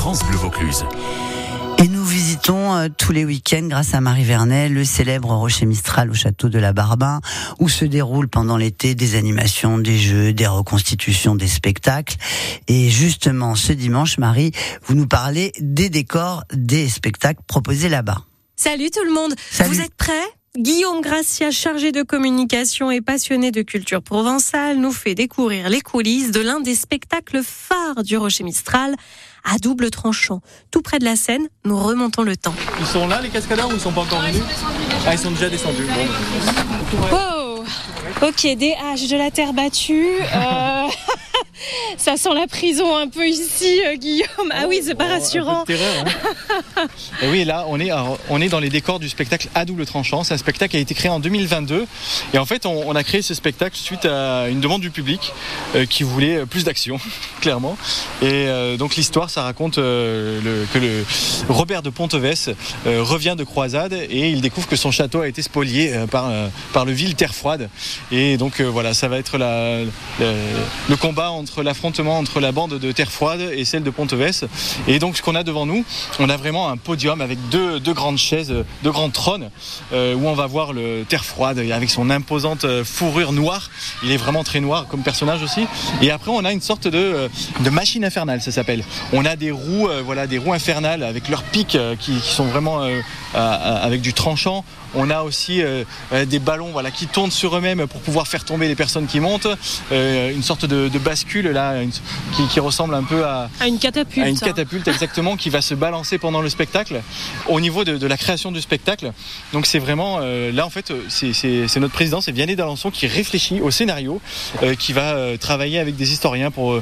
France Bleu Vaucluse. Et nous visitons euh, tous les week-ends, grâce à Marie Vernet, le célèbre rocher Mistral au château de la Barbin, où se déroulent pendant l'été des animations, des jeux, des reconstitutions, des spectacles. Et justement, ce dimanche, Marie, vous nous parlez des décors des spectacles proposés là-bas. Salut tout le monde. Vous êtes prêts? Guillaume Gracia, chargé de communication et passionné de culture provençale, nous fait découvrir les coulisses de l'un des spectacles phares du Rocher Mistral à double tranchant. Tout près de la scène, nous remontons le temps. Ils sont là les cascadeurs ou ils sont pas encore venus Ah ils sont déjà descendus. Wow Ok, des haches, de la terre battue. Euh... Ça sent la prison un peu ici, euh, Guillaume. Ah oui, c'est pas rassurant. Hein. Et oui, là, on est, on est dans les décors du spectacle à double tranchant. C'est un spectacle qui a été créé en 2022. Et en fait, on, a créé ce spectacle suite à une demande du public euh, qui voulait plus d'action, clairement. Et euh, donc l'histoire, ça raconte le, que le Robert de Ponteves revient de croisade et il découvre que son château a été spolié par, par le vil Terre Froide. Et donc voilà, ça va être la, le combat entre entre la bande de Terre Froide et celle de Ponteves. Et donc ce qu'on a devant nous, on a vraiment un podium avec deux, grandes chaises, deux grands trônes, euh, où on va voir le Terre Froide avec son imposante euh, fourrure noire. Il est vraiment très noir comme personnage aussi. Et après on a une sorte de, euh, machine infernale, ça s'appelle. On a des roues, voilà, des roues infernales avec leurs pics qui, sont vraiment avec du tranchant. On a aussi des ballons voilà, qui tournent sur eux-mêmes pour pouvoir faire tomber les personnes qui montent. une sorte de bascule là, qui, ressemble un peu à, une catapulte. une catapulte exactement qui va se balancer pendant le spectacle. Au niveau de, la création du spectacle, donc c'est vraiment euh, là en fait c'est notre président, c'est Vianney d'Alençon qui réfléchit au scénario, euh, qui va euh, travailler avec des historiens pour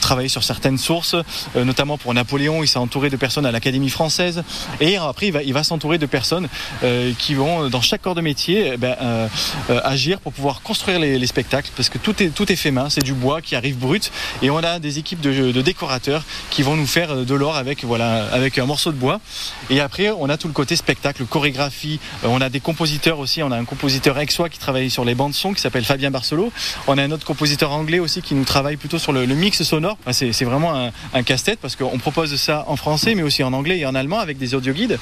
travailler sur certaines sources, notamment pour Napoléon, il s'est entouré de personnes à l'Académie française et après il va, il va s'entourer de personnes qui vont dans chaque corps de métier eh ben, agir pour pouvoir construire les, les, spectacles parce que tout est, tout est fait main, c'est du bois qui arrive brut et on a des équipes de, décorateurs qui vont nous faire de l'or avec voilà avec un morceau de bois. Et après on a tout le côté spectacle chorégraphie. Euh, on a des compositeurs aussi. On a un compositeur aixois qui travaille sur les bandes son qui s'appelle Fabien Barcelo. On a un autre compositeur anglais aussi qui nous travaille plutôt sur le, mix sonore. C'est vraiment un, casse-tête parce qu'on propose ça en français mais aussi en anglais et en allemand avec des audio guides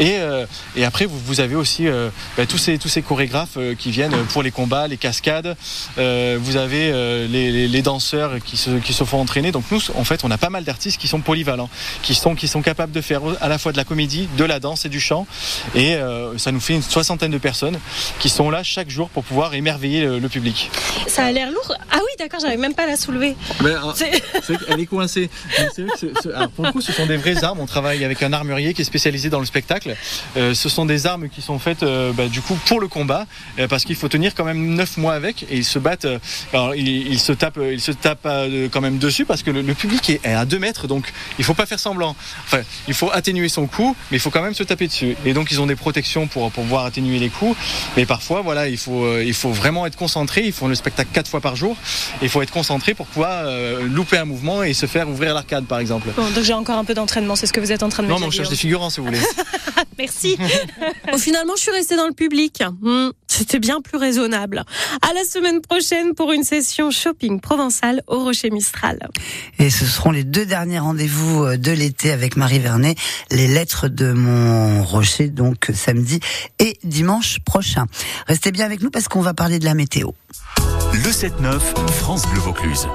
et, euh, et après vous, vous avez aussi euh, bah, tous ces tous ces chorégraphes qui viennent pour les combats les cascades. Vous avez les danseurs qui se, font entraîner. Donc nous, en fait, on a pas mal d'artistes qui sont polyvalents, qui sont, qui sont capables de faire à la fois de la comédie, de la danse et du chant. Et euh, ça nous fait une soixantaine de personnes qui sont là chaque jour pour pouvoir émerveiller le, public. Ça a l'air lourd. Ah oui, d'accord, j'avais même pas à la soulever. Mais, euh, elle est coincée. pour le coup, ce sont des vraies armes. On travaille avec un armurier qui est spécialisé dans le spectacle. Euh, ce sont des armes qui sont faites bah, du coup pour le combat, parce qu'il faut tenir quand même 9 mois avec et ils se battent. alors ils, se tapent, ils se tape euh, quand même dessus parce que le, public est, à 2 mètres, donc il faut pas faire semblant. Enfin, il faut atténuer son coup, mais il faut quand même se taper dessus. Et donc ils ont des protections pour, pouvoir atténuer les coups. Mais parfois, voilà, il faut, euh, il faut vraiment être concentré. Ils font le spectacle quatre fois par jour. Il faut être concentré pour pouvoir euh, louper un mouvement et se faire ouvrir l'arcade, par exemple. donc j'ai encore un peu d'entraînement, c'est ce que vous êtes en train de me dire. Non, on cherche des figurants si vous voulez. Merci. finalement, je suis restée dans le public. Hmm, c'était bien plus raisonnable. À la semaine prochaine pour une session shopping provençal au Rocher Mistral. Et ce seront les deux derniers rendez-vous euh, de l'été avec Marie Vernet, les lettres de mon Rocher, donc samedi et dimanche prochain. Restez bien avec nous parce qu'on va parler de la météo. Le 7-9, France Bleu Vaucluse.